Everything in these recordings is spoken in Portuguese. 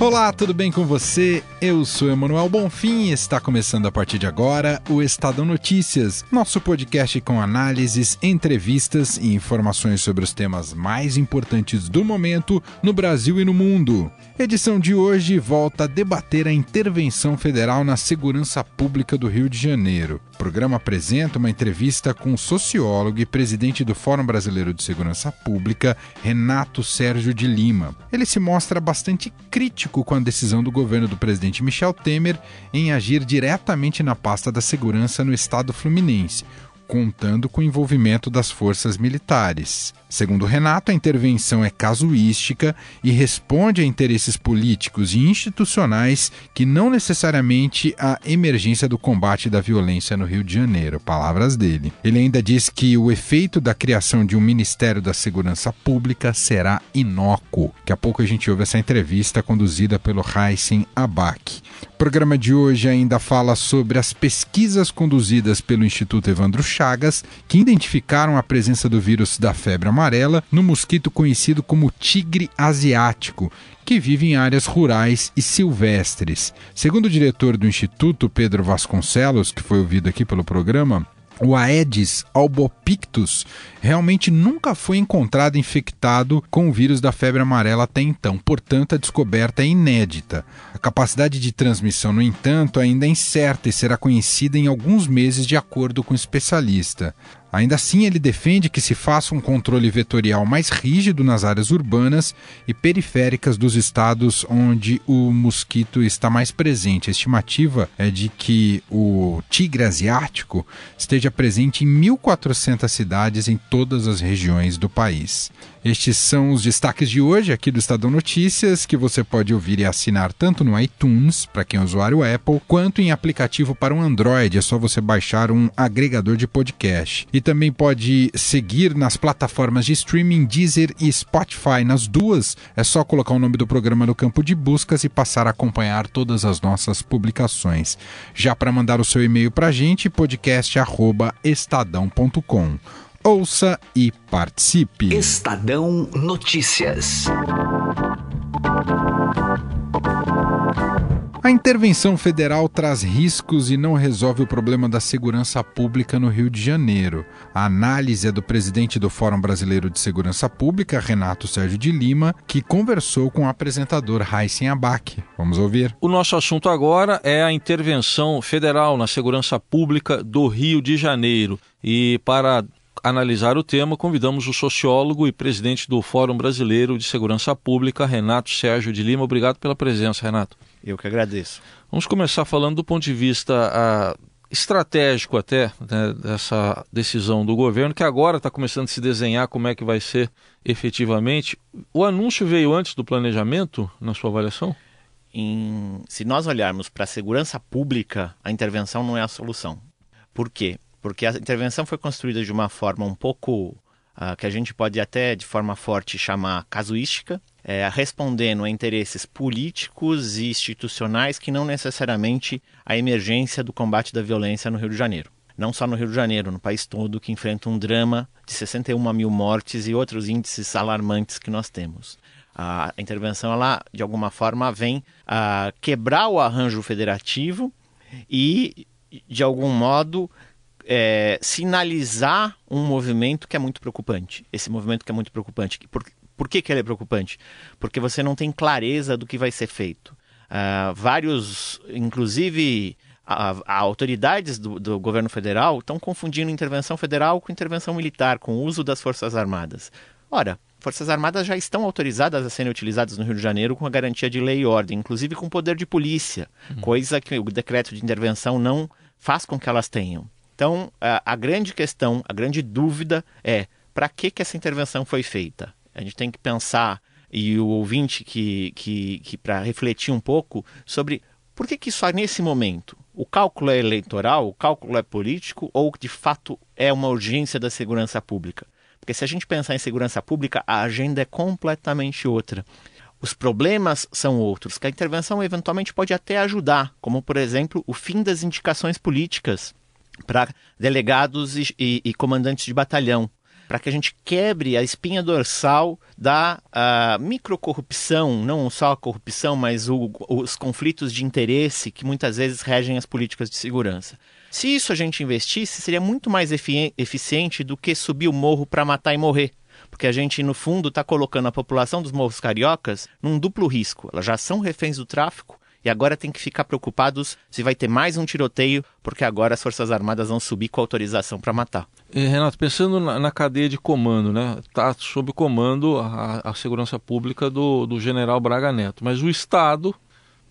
Olá, tudo bem com você? Eu sou Emanuel Bonfim e está começando a partir de agora o Estadão Notícias, nosso podcast com análises, entrevistas e informações sobre os temas mais importantes do momento no Brasil e no mundo. edição de hoje volta a debater a intervenção federal na segurança pública do Rio de Janeiro. O programa apresenta uma entrevista com o sociólogo e presidente do Fórum Brasileiro de Segurança Pública, Renato Sérgio de Lima. Ele se mostra bastante crítico com a decisão do governo do presidente Michel Temer em agir diretamente na pasta da segurança no estado fluminense, contando com o envolvimento das forças militares. Segundo Renato, a intervenção é casuística e responde a interesses políticos e institucionais que não necessariamente a emergência do combate da violência no Rio de Janeiro. Palavras dele. Ele ainda diz que o efeito da criação de um Ministério da Segurança Pública será inócuo. Daqui a pouco a gente ouve essa entrevista conduzida pelo Heisen Abak. O programa de hoje ainda fala sobre as pesquisas conduzidas pelo Instituto Evandro Chagas, que identificaram a presença do vírus da febre amarela no mosquito conhecido como tigre asiático, que vive em áreas rurais e silvestres. Segundo o diretor do Instituto, Pedro Vasconcelos, que foi ouvido aqui pelo programa, o Aedes albopictus realmente nunca foi encontrado infectado com o vírus da febre amarela até então, portanto, a descoberta é inédita. A capacidade de transmissão, no entanto, ainda é incerta e será conhecida em alguns meses, de acordo com o especialista. Ainda assim, ele defende que se faça um controle vetorial mais rígido nas áreas urbanas e periféricas dos estados onde o mosquito está mais presente. A estimativa é de que o tigre asiático esteja presente em 1.400 cidades em todas as regiões do país. Estes são os destaques de hoje aqui do Estadão Notícias, que você pode ouvir e assinar tanto no iTunes, para quem é usuário Apple, quanto em aplicativo para um Android. É só você baixar um agregador de podcast. E também pode seguir nas plataformas de streaming Deezer e Spotify. Nas duas, é só colocar o nome do programa no campo de buscas e passar a acompanhar todas as nossas publicações. Já para mandar o seu e-mail para a gente, podcast@estadão.com. Ouça e participe. Estadão Notícias. A intervenção federal traz riscos e não resolve o problema da segurança pública no Rio de Janeiro. A análise é do presidente do Fórum Brasileiro de Segurança Pública, Renato Sérgio de Lima, que conversou com o apresentador Raíssen Abac. Vamos ouvir. O nosso assunto agora é a intervenção federal na segurança pública do Rio de Janeiro. E para analisar o tema, convidamos o sociólogo e presidente do Fórum Brasileiro de Segurança Pública, Renato Sérgio de Lima. Obrigado pela presença, Renato. Eu que agradeço. Vamos começar falando do ponto de vista a, estratégico até né, dessa decisão do governo, que agora está começando a se desenhar como é que vai ser efetivamente. O anúncio veio antes do planejamento, na sua avaliação? Em, se nós olharmos para a segurança pública, a intervenção não é a solução. Por quê? Porque a intervenção foi construída de uma forma um pouco uh, que a gente pode até de forma forte chamar casuística, é, respondendo a interesses políticos e institucionais que não necessariamente a emergência do combate da violência no Rio de Janeiro. Não só no Rio de Janeiro, no país todo, que enfrenta um drama de 61 mil mortes e outros índices alarmantes que nós temos. A intervenção, ela, de alguma forma, vem a quebrar o arranjo federativo e, de algum modo, é, sinalizar um movimento que é muito preocupante. Esse movimento que é muito preocupante. Por, por que, que ele é preocupante? Porque você não tem clareza do que vai ser feito. Uh, vários, inclusive a, a autoridades do, do, governo federal, estão confundindo intervenção federal com intervenção militar, com o uso das Forças Armadas. Ora, Forças Armadas já estão autorizadas a serem utilizadas no Rio de Janeiro com a garantia de lei e ordem, inclusive com poder de polícia, uhum. coisa que o decreto de intervenção não faz com que elas tenham. Então, a, a grande questão, a grande dúvida é para que, que essa intervenção foi feita? A gente tem que pensar, e o ouvinte que, que, que para refletir um pouco sobre por que, que só nesse momento o cálculo é eleitoral, o cálculo é político ou de fato é uma urgência da segurança pública? Porque se a gente pensar em segurança pública, a agenda é completamente outra. os problemas são outros, que a intervenção eventualmente pode até ajudar, como por exemplo o fim das indicações políticas para delegados e, e, e comandantes de batalhão, para que a gente quebre a espinha dorsal da uh, microcorrupção, não só a corrupção, mas o, os conflitos de interesse que muitas vezes regem as políticas de segurança. Se isso a gente investisse, seria muito mais efi eficiente do que subir o morro para matar e morrer. Porque a gente, no fundo, está colocando a população dos morros cariocas num duplo risco. Elas já são reféns do tráfico e agora tem que ficar preocupados se vai ter mais um tiroteio, porque agora as Forças Armadas vão subir com autorização para matar. E, Renato, pensando na, na, cadeia de comando, né? Está sob comando a, a segurança pública do, do general Braga Neto, mas o Estado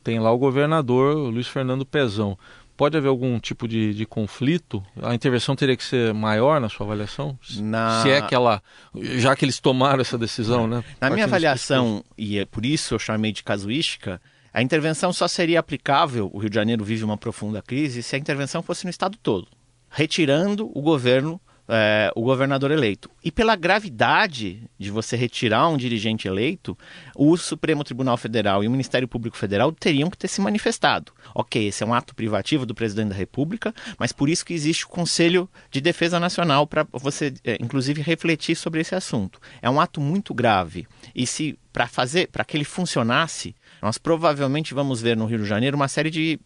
tem lá o governador Luiz Fernando Pezão. Pode haver algum tipo de, de conflito? A intervenção teria que ser maior na sua avaliação? Na... Se é que ela. Já que eles tomaram essa decisão, né? Na minha avaliação, e é por isso eu chamei de casuística, a intervenção só seria aplicável, o Rio de Janeiro vive uma profunda crise, se a intervenção fosse no estado todo, retirando o governo, é, o governador eleito. E pela gravidade de você retirar um dirigente eleito, o Supremo Tribunal Federal e o Ministério Público Federal teriam que ter se manifestado. Ok, esse é um ato privativo do presidente da República, mas por isso que existe o Conselho de Defesa Nacional para você, é, inclusive, refletir sobre esse assunto. É um ato muito grave. E se para fazer, para que ele funcionasse, nós provavelmente vamos ver no Rio de Janeiro uma série de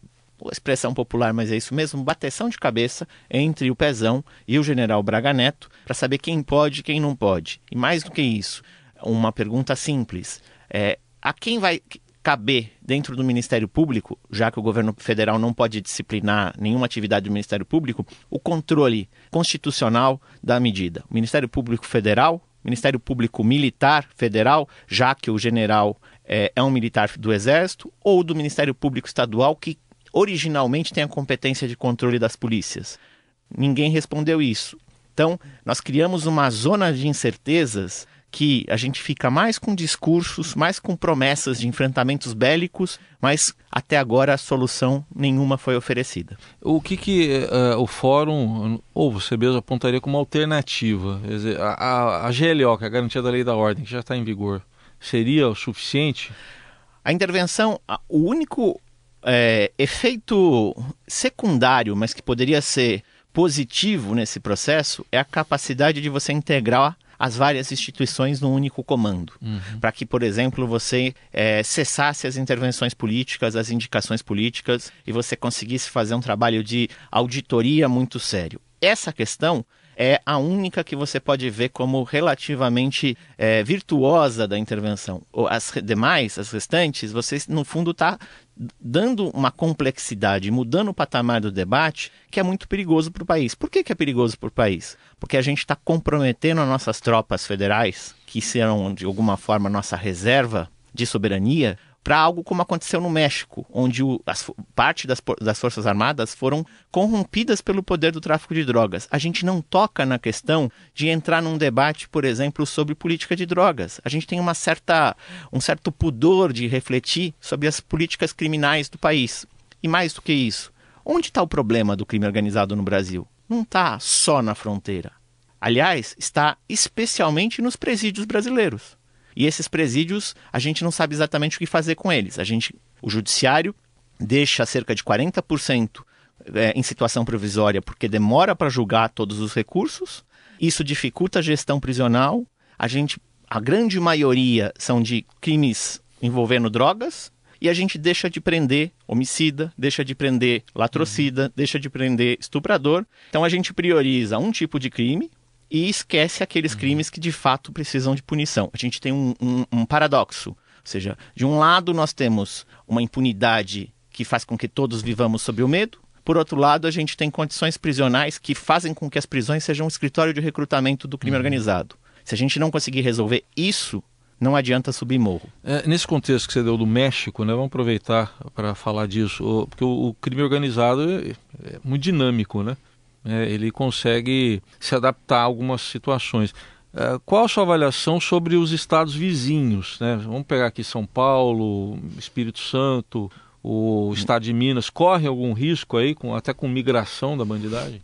expressão popular, mas é isso mesmo, bateção de cabeça entre o Pezão e o general Braga Neto para saber quem pode e quem não pode. E mais do que isso, uma pergunta simples: é, a quem vai caber dentro do Ministério Público, já que o governo federal não pode disciplinar nenhuma atividade do Ministério Público, o controle constitucional da medida? O Ministério Público Federal, Ministério Público Militar Federal, já que o general é, é um militar do Exército, ou do Ministério Público Estadual, que originalmente tem a competência de controle das polícias? Ninguém respondeu isso. Então, nós criamos uma zona de incertezas que a gente fica mais com discursos, mais com promessas de enfrentamentos bélicos, mas até agora a solução nenhuma foi oferecida. O que, que uh, o fórum, ou você mesmo apontaria como alternativa? Dizer, a, a, a GLO, que é a Garantia da Lei da Ordem, que já está em vigor, seria o suficiente? A intervenção, o único é, efeito secundário, mas que poderia ser positivo nesse processo, é a capacidade de você integrar as várias instituições num único comando. Uhum. Para que, por exemplo, você é, cessasse as intervenções políticas, as indicações políticas e você conseguisse fazer um trabalho de auditoria muito sério. Essa questão é a única que você pode ver como relativamente é, virtuosa da intervenção. As demais, as restantes, você no fundo está dando uma complexidade, mudando o patamar do debate, que é muito perigoso para o país. Por que, que é perigoso para o país? Porque a gente está comprometendo as nossas tropas federais, que serão de alguma forma nossa reserva de soberania, para algo como aconteceu no México, onde o, as, parte das, das Forças Armadas foram corrompidas pelo poder do tráfico de drogas. A gente não toca na questão de entrar num debate, por exemplo, sobre política de drogas. A gente tem uma certa, um certo pudor de refletir sobre as políticas criminais do país. E mais do que isso, onde está o problema do crime organizado no Brasil? Não está só na fronteira. Aliás, está especialmente nos presídios brasileiros. E esses presídios, a gente não sabe exatamente o que fazer com eles. A gente, o judiciário deixa cerca de 40% é, em situação provisória porque demora para julgar todos os recursos. Isso dificulta a gestão prisional. A gente, a grande maioria são de crimes envolvendo drogas e a gente deixa de prender homicida, deixa de prender latrocida, uhum. deixa de prender estuprador. Então a gente prioriza um tipo de crime, e esquece aqueles uhum. crimes que de fato precisam de punição. A gente tem um, um, um paradoxo. Ou seja, de um lado nós temos uma impunidade que faz com que todos vivamos sob o medo, por outro lado, a gente tem condições prisionais que fazem com que as prisões sejam um escritório de recrutamento do crime uhum. organizado. Se a gente não conseguir resolver isso, não adianta subir morro. É, nesse contexto que você deu do México, né, vamos aproveitar para falar disso, porque o, o crime organizado é, é, muito dinâmico, né? É, ele consegue se adaptar a algumas situações. É, qual a sua avaliação sobre os estados vizinhos? Né? Vamos pegar aqui São Paulo, Espírito Santo, o estado de Minas. Corre algum risco aí, com, até com migração da bandidagem?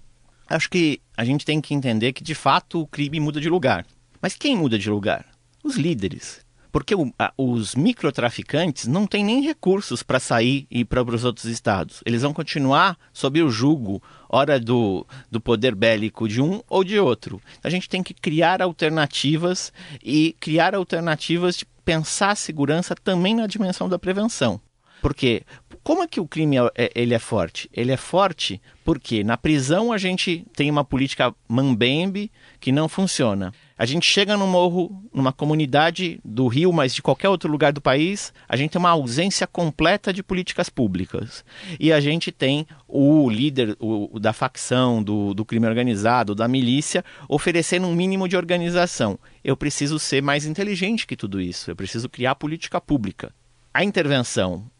Acho que a gente tem que entender que, de fato, o crime muda de lugar. Mas quem muda de lugar? Os líderes. Porque o, a, os microtraficantes não têm nem recursos para sair e ir para os outros estados. Eles vão continuar sob o jugo, ora do, do poder bélico de um ou de outro. A gente tem que criar alternativas e criar alternativas de pensar a segurança também na dimensão da prevenção. Porque como é que o crime é, é, ele é forte? Ele é forte porque na prisão a gente tem uma política mambembe que não funciona. A gente chega no morro, numa comunidade do Rio, mas de qualquer outro lugar do país, a gente tem uma ausência completa de políticas públicas. E a gente tem o líder o, da facção, do, do crime organizado, da milícia, oferecendo um mínimo de organização. Eu preciso ser mais inteligente que tudo isso. Eu preciso criar política pública. A intervenção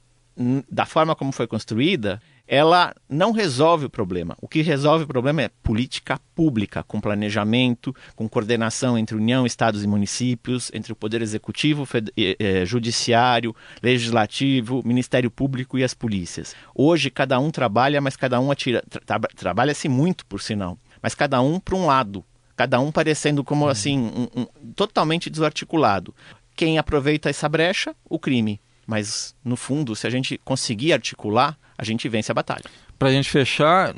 da forma como foi construída, ela não resolve o problema. O que resolve o problema é política pública, com planejamento, com coordenação entre União, Estados e municípios, entre o Poder Executivo, Judiciário, Legislativo, Ministério Público e as polícias. Hoje, cada um trabalha, mas cada um atira. Tra Trabalha-se muito, por sinal, mas cada um para um lado. Cada um parecendo como assim, um, um, totalmente desarticulado. Quem aproveita essa brecha? O crime mas, no fundo, se a gente conseguir articular, a gente vence a batalha. Para a gente fechar,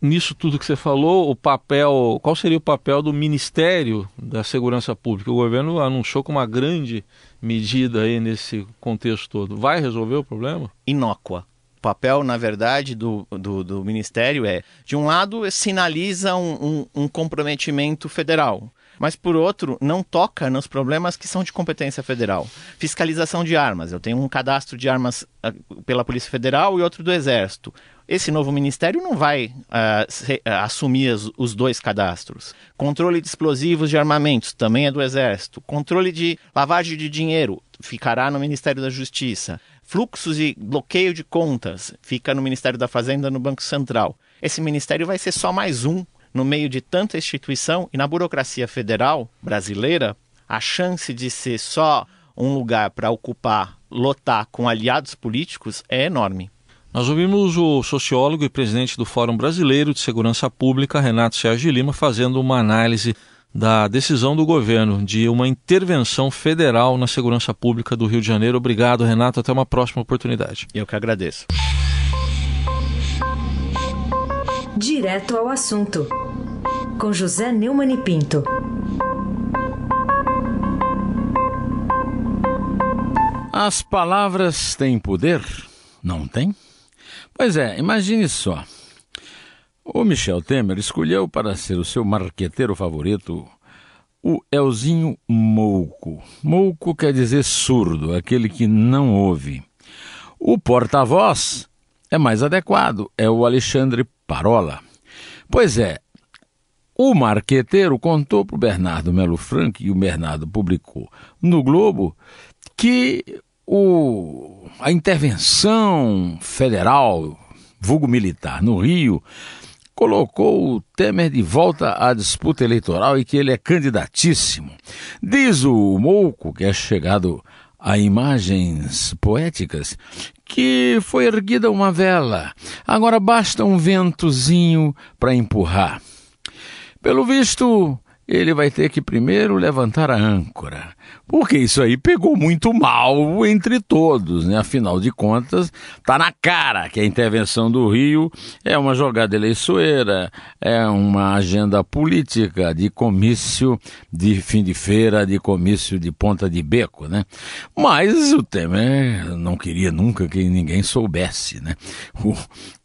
nisso tudo que você falou, o papel, qual seria o papel do Ministério da Segurança Pública? O governo anunciou com uma grande medida aí nesse contexto todo. Vai resolver o problema? Inócua. O papel, na verdade, do, do, do Ministério é, de um lado, sinaliza um, um, um comprometimento federal mas por outro, não toca nos problemas que são de competência federal. Fiscalização de armas. Eu tenho um cadastro de armas uh, pela Polícia Federal e outro do Exército. Esse novo ministério não vai uh, se, uh, assumir os, os dois cadastros. Controle de explosivos de armamentos também é do Exército. Controle de lavagem de dinheiro ficará no Ministério da Justiça. Fluxos e bloqueio de contas fica no Ministério da Fazenda, no Banco Central. Esse ministério vai ser só mais um no meio de tanta instituição e na burocracia federal brasileira, a chance de ser só um lugar para ocupar, lotar com aliados políticos é enorme. Nós ouvimos o sociólogo e presidente do Fórum Brasileiro de Segurança Pública, Renato Sérgio Lima, fazendo uma análise da decisão do governo de uma intervenção federal na segurança pública do Rio de Janeiro. Obrigado, Renato. Até uma próxima oportunidade. Eu que agradeço. Direto ao assunto, com José Neumann e Pinto. As palavras têm poder? Não tem? Pois é, imagine só. O Michel Temer escolheu para ser o seu marqueteiro favorito o Elzinho Mouco. Mouco quer dizer surdo, aquele que não ouve. O porta-voz é mais adequado, é o Alexandre Parola. Pois é, o marqueteiro contou para o Bernardo Melo Franco, e o Bernardo publicou no Globo, que o, a intervenção federal, vulgo militar, no Rio, colocou o Temer de volta à disputa eleitoral e que ele é candidatíssimo. Diz o Mouco, que é chegado a imagens poéticas, que foi erguida uma vela. Agora basta um ventozinho para empurrar. Pelo visto, ele vai ter que primeiro levantar a âncora, porque isso aí pegou muito mal entre todos, né? Afinal de contas, tá na cara que a intervenção do Rio é uma jogada eleiçoeira, é uma agenda política de comício de fim de feira, de comício de ponta de beco, né? Mas o Temer não queria nunca que ninguém soubesse, né? O,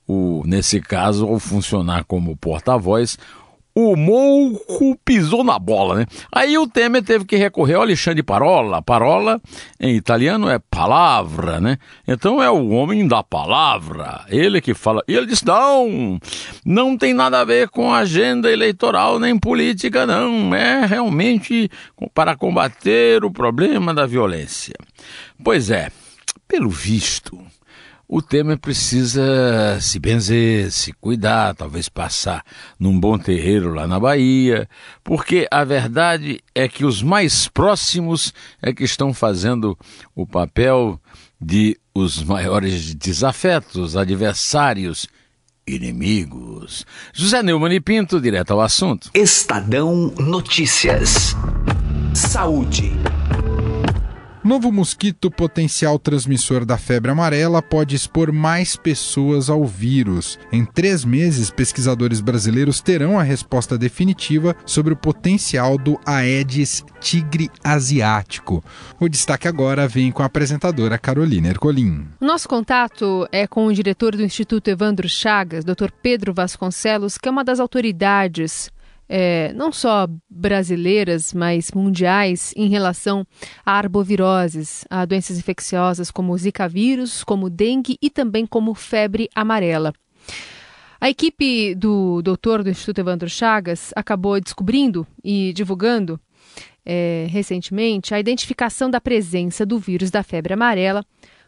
o, nesse caso, ao funcionar como porta-voz, o Mouco pisou na bola, né? Aí o Temer teve que recorrer ao Alexandre Parola. Parola, em italiano, é palavra, né? Então é o homem da palavra. Ele que fala. E ele disse: não, não tem nada a ver com agenda eleitoral nem política, não. É realmente para combater o problema da violência. Pois é, pelo visto o Temer precisa se benzer, se cuidar, talvez passar num bom terreiro lá na Bahia, porque a verdade é que os mais próximos é que estão fazendo o papel de os maiores desafetos, adversários, inimigos. José Neumann e Pinto, direto ao assunto. Estadão Notícias. Saúde. Novo mosquito potencial transmissor da febre amarela pode expor mais pessoas ao vírus. Em três meses, pesquisadores brasileiros terão a resposta definitiva sobre o potencial do Aedes tigre asiático. O destaque agora vem com a apresentadora Carolina Ercolim. Nosso contato é com o diretor do Instituto Evandro Chagas, Dr. Pedro Vasconcelos, que é uma das autoridades é, não só brasileiras, mas mundiais, em relação a arboviroses, a doenças infecciosas como Zika vírus, como dengue e também como febre amarela. A equipe do doutor do Instituto Evandro Chagas acabou descobrindo e divulgando é, recentemente a identificação da presença do vírus da febre amarela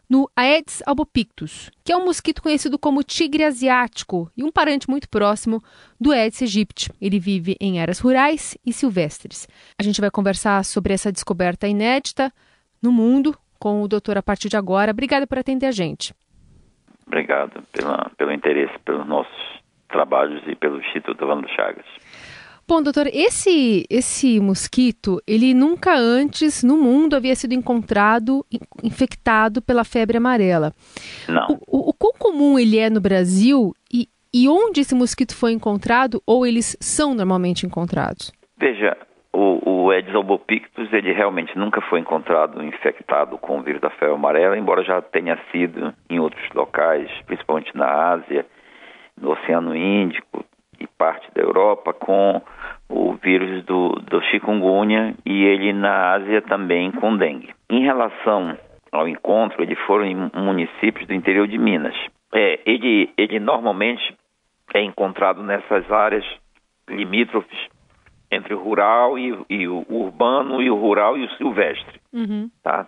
no Aedes albopictus, que é um mosquito conhecido como tigre asiático e um parente muito próximo do Aedes aegypti. Ele vive em áreas rurais e silvestres. A gente vai conversar sobre essa descoberta inédita no mundo com o doutor a partir de agora. Obrigada por atender a gente. Obrigado pela, pelo interesse pelos nossos trabalhos e pelo Instituto Evandro Chagas. Bom, doutor, esse esse mosquito, ele nunca antes no mundo havia sido encontrado infectado pela febre amarela. Não. O, o, o quão comum ele é no Brasil e, e onde esse mosquito foi encontrado ou eles são normalmente encontrados? Veja, o, o Aedes albopictus, ele realmente nunca foi encontrado infectado com o vírus da febre amarela, embora já tenha sido em outros locais, principalmente na Ásia, no Oceano Índico, e parte da Europa com o vírus do, do chikungunya e ele na Ásia também com dengue. Em relação ao encontro, ele foram em municípios do interior de Minas. É, ele, ele normalmente é encontrado nessas áreas limítrofes entre o rural e, e o urbano e o rural e o silvestre, uhum. tá?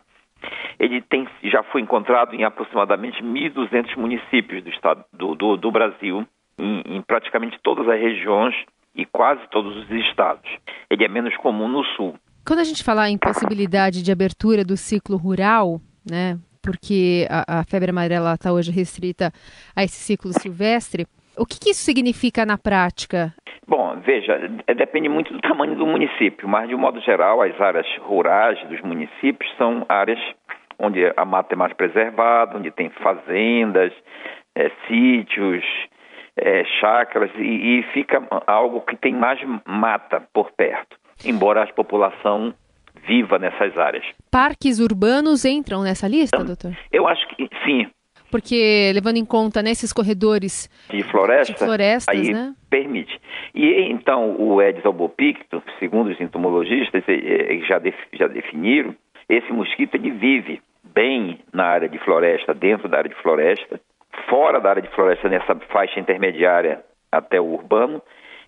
Ele tem, já foi encontrado em aproximadamente 1.200 municípios do, estado, do, do, do Brasil, em, em praticamente todas as regiões e quase todos os estados. Ele é menos comum no sul. Quando a gente fala em possibilidade de abertura do ciclo rural, né, porque a, a febre amarela está hoje restrita a esse ciclo silvestre, o que, que, isso significa na prática? Bom, veja, é, depende muito do tamanho do município, mas de um modo geral, as áreas rurais dos municípios são áreas onde a mata é mais preservada, onde tem fazendas, é, sítios, é, chácaras e, e, fica algo que tem mais mata por perto, embora a população viva nessas áreas. Parques urbanos entram nessa lista, então, doutor? Eu acho que sim. Porque levando em conta nesses corredores de floresta, de florestas, aí né? permite. E então o Aedes albopictus, segundo os entomologistas, já, já definiram, esse mosquito ele vive bem na área de floresta, dentro da área de floresta, fora da área de floresta, nessa faixa intermediária até o urbano,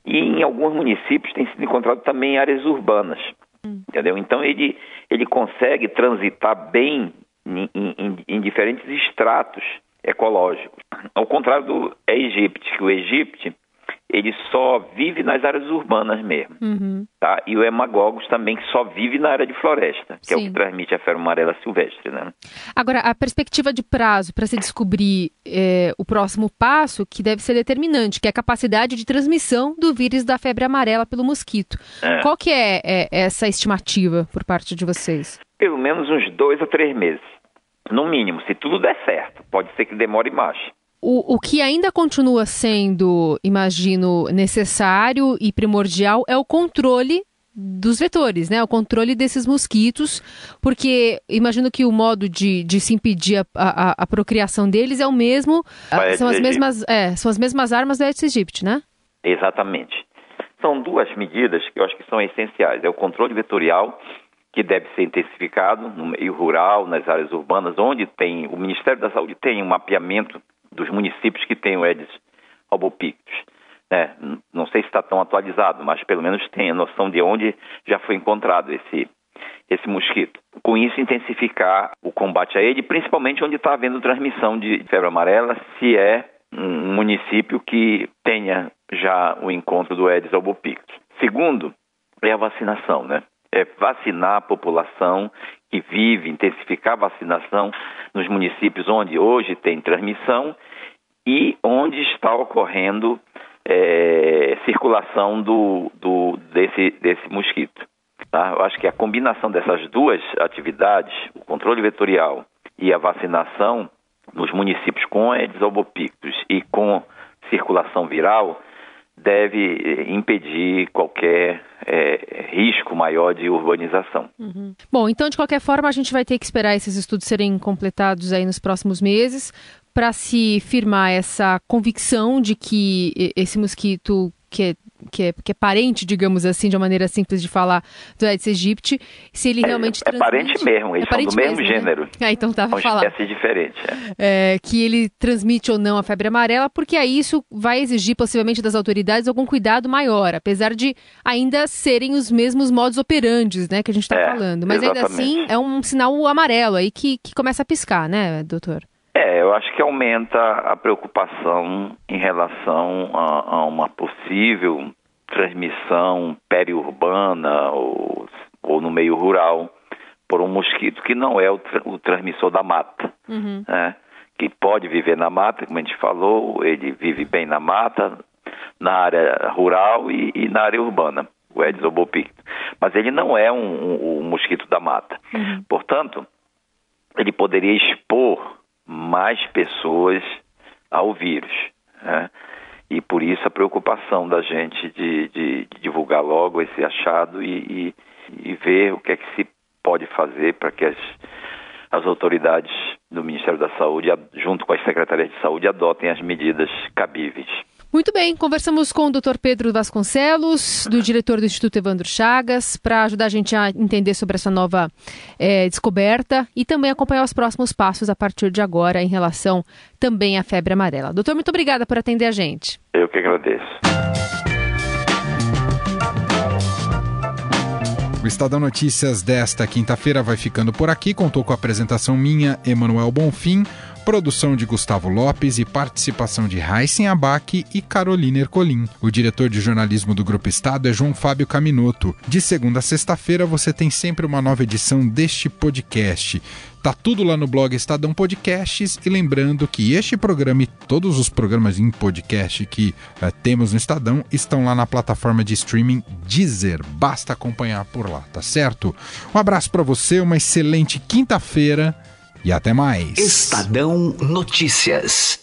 e em alguns municípios tem sido encontrado também áreas urbanas. Hum. Entendeu? Então ele, ele consegue transitar bem em, em, em diferentes estratos ecológicos. Ao contrário do Egito, que o Egito ele só vive nas áreas urbanas mesmo. Uhum. Tá? E o hemagogos também, que só vive na área de floresta, que Sim. é o que transmite a febre amarela silvestre. Né? Agora, a perspectiva de prazo para se descobrir é, o próximo passo, que deve ser determinante, que é a capacidade de transmissão do vírus da febre amarela pelo mosquito. É. Qual que é, é essa estimativa por parte de vocês? Pelo menos uns dois a três meses. No mínimo, se tudo der certo. Pode ser que demore mais. O, o que ainda continua sendo, imagino, necessário e primordial é o controle dos vetores, né? O controle desses mosquitos, porque imagino que o modo de, de se impedir a, a, a procriação deles é o mesmo, são as mesmas, é, são as mesmas armas do Aedes aegypti, né? Exatamente. São duas medidas que eu acho que são essenciais. É o controle vetorial, que deve ser intensificado no meio rural, nas áreas urbanas, onde tem o Ministério da Saúde tem um mapeamento dos municípios que têm o Aedes albopictus. É, não sei se está tão atualizado, mas pelo menos tem a noção de onde já foi encontrado esse, esse mosquito. Com isso, intensificar o combate a ele, principalmente onde está havendo transmissão de febre amarela, se é um município que tenha já o encontro do Aedes albopictus. Segundo, é a vacinação, né? É vacinar a população que vive, intensificar a vacinação nos municípios onde hoje tem transmissão e onde está ocorrendo é, circulação do, do, desse, desse mosquito. Tá? Eu acho que a combinação dessas duas atividades, o controle vetorial e a vacinação nos municípios com Aedes albopictus e com circulação viral, deve eh, impedir qualquer é, risco maior de urbanização. Uhum. Bom, então de qualquer forma a gente vai ter que esperar esses estudos serem completados aí nos próximos meses para se firmar essa convicção de que esse mosquito que é que é, que é parente, digamos assim, de uma maneira simples de falar, do Aedes aegypti, se ele realmente é, é parente mesmo, eles é são do mesmo, mesmo né? gênero. Né? Ah, então tava falando. espécie diferente. É. é. que ele transmite ou não a febre amarela, porque aí isso vai exigir possivelmente das autoridades algum cuidado maior, apesar de ainda serem os mesmos modos operandes, né, que a gente está é, falando. Mas exatamente. ainda assim é um sinal amarelo aí que, que começa a piscar, né, doutor? Eu acho que aumenta a preocupação em relação a, a uma possível transmissão periurbana ou, ou no meio rural por um mosquito que não é o, tra o transmissor da mata, uhum. né? que pode viver na mata, como a gente falou, ele vive bem na mata, na área rural e, e na área urbana, o Aedes albopictus. Mas ele não é um, um, um mosquito da mata. Uhum. Portanto, ele poderia expor mais pessoas ao vírus. Né? E por isso a preocupação da gente de, de, de divulgar logo esse achado e, e, e, ver o que é que se pode fazer para que as, as autoridades do Ministério da Saúde, junto com as secretarias de saúde, adotem as medidas cabíveis. Muito bem, conversamos com o Dr. Pedro Vasconcelos, do diretor do Instituto Evandro Chagas, para ajudar a gente a entender sobre essa nova é, descoberta e também acompanhar os próximos passos a partir de agora em relação também à febre amarela. Doutor, muito obrigada por atender a gente. Eu que agradeço. O Estadão Notícias desta quinta-feira vai ficando por aqui. Contou com a apresentação minha, Emanuel Bonfim produção de Gustavo Lopes e participação de Raíssen Abac e Carolina Ercolim. O diretor de jornalismo do Grupo Estado é João Fábio Caminoto. De segunda a sexta-feira você tem sempre uma nova edição deste podcast. Tá tudo lá no blog Estadão Podcasts e lembrando que este programa e todos os programas em podcast que uh, temos no Estadão estão lá na plataforma de streaming Deezer. Basta acompanhar por lá, tá certo? Um abraço para você, uma excelente quinta-feira e até mais. Estadão Notícias.